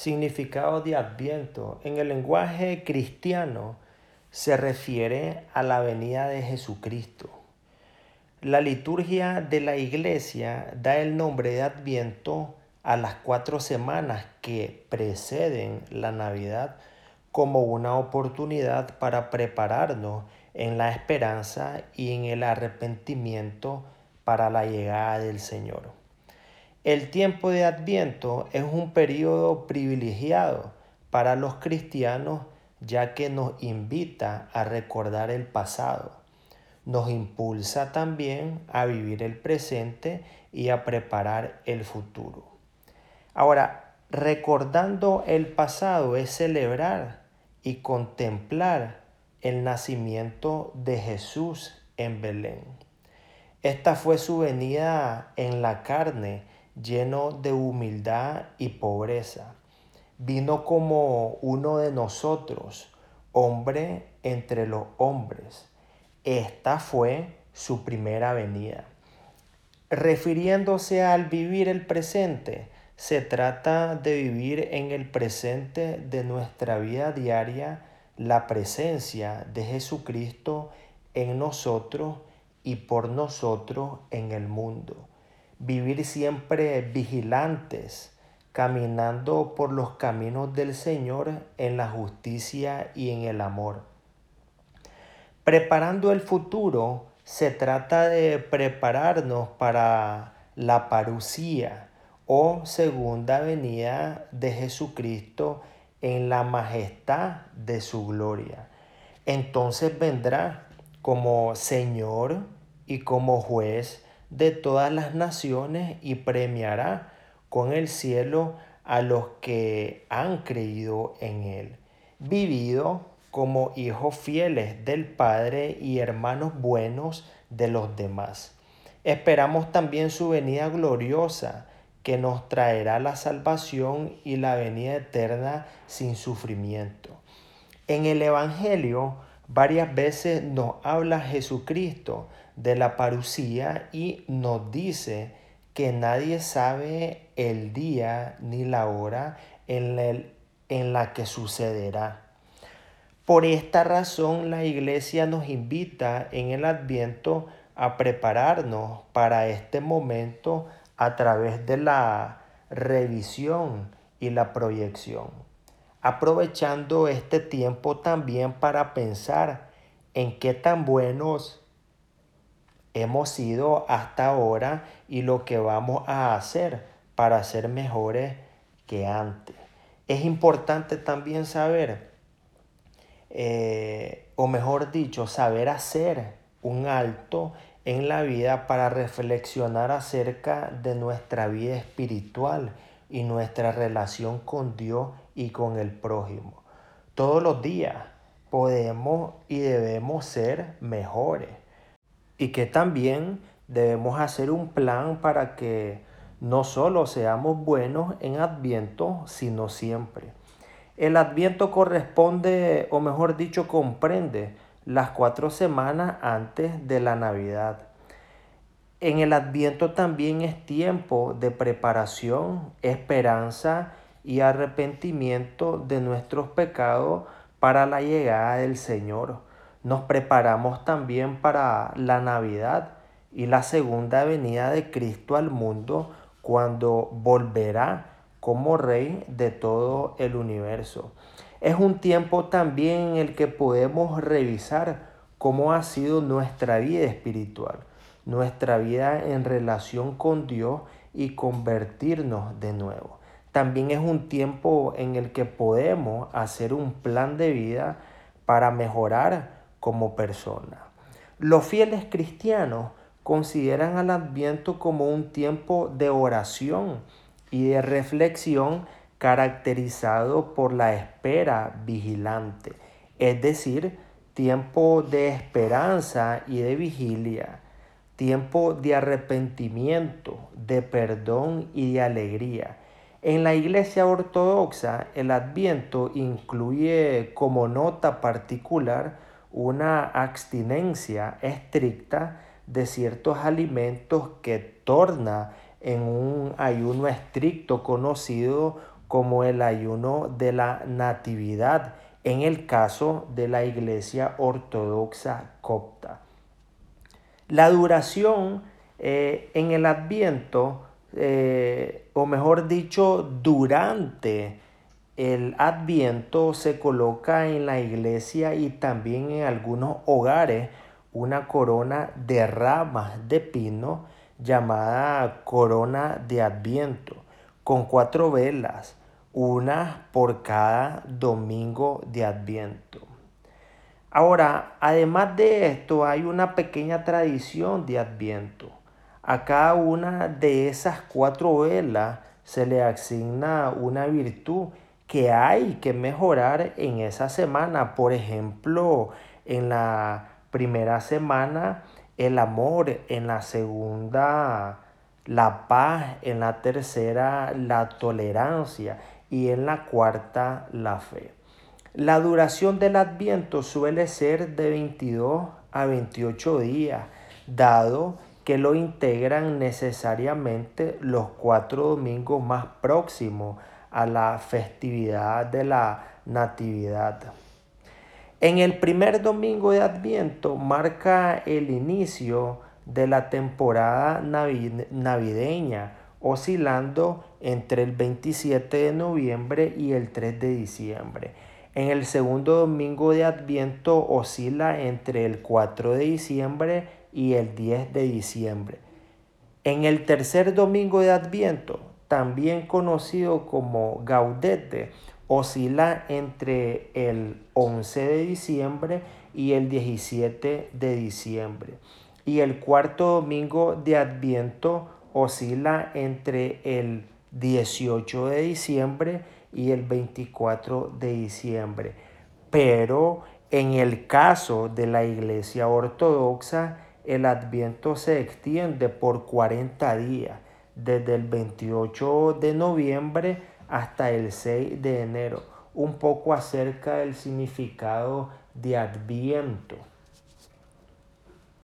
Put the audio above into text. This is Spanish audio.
Significado de Adviento. En el lenguaje cristiano se refiere a la venida de Jesucristo. La liturgia de la iglesia da el nombre de Adviento a las cuatro semanas que preceden la Navidad como una oportunidad para prepararnos en la esperanza y en el arrepentimiento para la llegada del Señor. El tiempo de Adviento es un periodo privilegiado para los cristianos ya que nos invita a recordar el pasado. Nos impulsa también a vivir el presente y a preparar el futuro. Ahora, recordando el pasado es celebrar y contemplar el nacimiento de Jesús en Belén. Esta fue su venida en la carne, lleno de humildad y pobreza. Vino como uno de nosotros, hombre entre los hombres. Esta fue su primera venida. Refiriéndose al vivir el presente, se trata de vivir en el presente de nuestra vida diaria la presencia de Jesucristo en nosotros y por nosotros en el mundo. Vivir siempre vigilantes, caminando por los caminos del Señor en la justicia y en el amor. Preparando el futuro, se trata de prepararnos para la parucía, o segunda venida de Jesucristo en la majestad de su gloria. Entonces vendrá como Señor y como juez de todas las naciones y premiará con el cielo a los que han creído en Él, vivido como hijos fieles del Padre y hermanos buenos de los demás. Esperamos también su venida gloriosa que nos traerá la salvación y la venida eterna sin sufrimiento. En el Evangelio varias veces nos habla Jesucristo de la parucía y nos dice que nadie sabe el día ni la hora en, en la que sucederá. Por esta razón la iglesia nos invita en el adviento a prepararnos para este momento a través de la revisión y la proyección, aprovechando este tiempo también para pensar en qué tan buenos hemos sido hasta ahora y lo que vamos a hacer para ser mejores que antes. Es importante también saber, eh, o mejor dicho, saber hacer un alto en la vida para reflexionar acerca de nuestra vida espiritual y nuestra relación con Dios y con el prójimo. Todos los días podemos y debemos ser mejores y que también debemos hacer un plan para que no solo seamos buenos en Adviento, sino siempre. El Adviento corresponde, o mejor dicho, comprende las cuatro semanas antes de la Navidad. En el Adviento también es tiempo de preparación, esperanza y arrepentimiento de nuestros pecados para la llegada del Señor. Nos preparamos también para la Navidad y la segunda venida de Cristo al mundo cuando volverá como Rey de todo el universo. Es un tiempo también en el que podemos revisar cómo ha sido nuestra vida espiritual, nuestra vida en relación con Dios y convertirnos de nuevo. También es un tiempo en el que podemos hacer un plan de vida para mejorar como persona. Los fieles cristianos consideran al adviento como un tiempo de oración y de reflexión caracterizado por la espera vigilante, es decir, tiempo de esperanza y de vigilia, tiempo de arrepentimiento, de perdón y de alegría. En la Iglesia Ortodoxa, el Adviento incluye como nota particular una abstinencia estricta de ciertos alimentos que torna en un ayuno estricto conocido como el ayuno de la natividad en el caso de la Iglesia Ortodoxa copta. La duración eh, en el adviento, eh, o mejor dicho, durante el adviento se coloca en la iglesia y también en algunos hogares una corona de ramas de pino llamada corona de adviento, con cuatro velas, una por cada domingo de adviento. Ahora, además de esto, hay una pequeña tradición de adviento. A cada una de esas cuatro velas se le asigna una virtud que hay que mejorar en esa semana. Por ejemplo, en la primera semana el amor, en la segunda la paz, en la tercera la tolerancia y en la cuarta la fe. La duración del adviento suele ser de 22 a 28 días, dado que lo integran necesariamente los cuatro domingos más próximos a la festividad de la Natividad. En el primer domingo de Adviento marca el inicio de la temporada navideña, oscilando entre el 27 de noviembre y el 3 de diciembre. En el segundo domingo de Adviento oscila entre el 4 de diciembre y el 10 de diciembre. En el tercer domingo de Adviento, también conocido como Gaudete, oscila entre el 11 de diciembre y el 17 de diciembre. Y el cuarto domingo de Adviento oscila entre el 18 de diciembre y el 24 de diciembre. Pero en el caso de la Iglesia Ortodoxa, el Adviento se extiende por 40 días, desde el 28 de noviembre hasta el 6 de enero. Un poco acerca del significado de Adviento.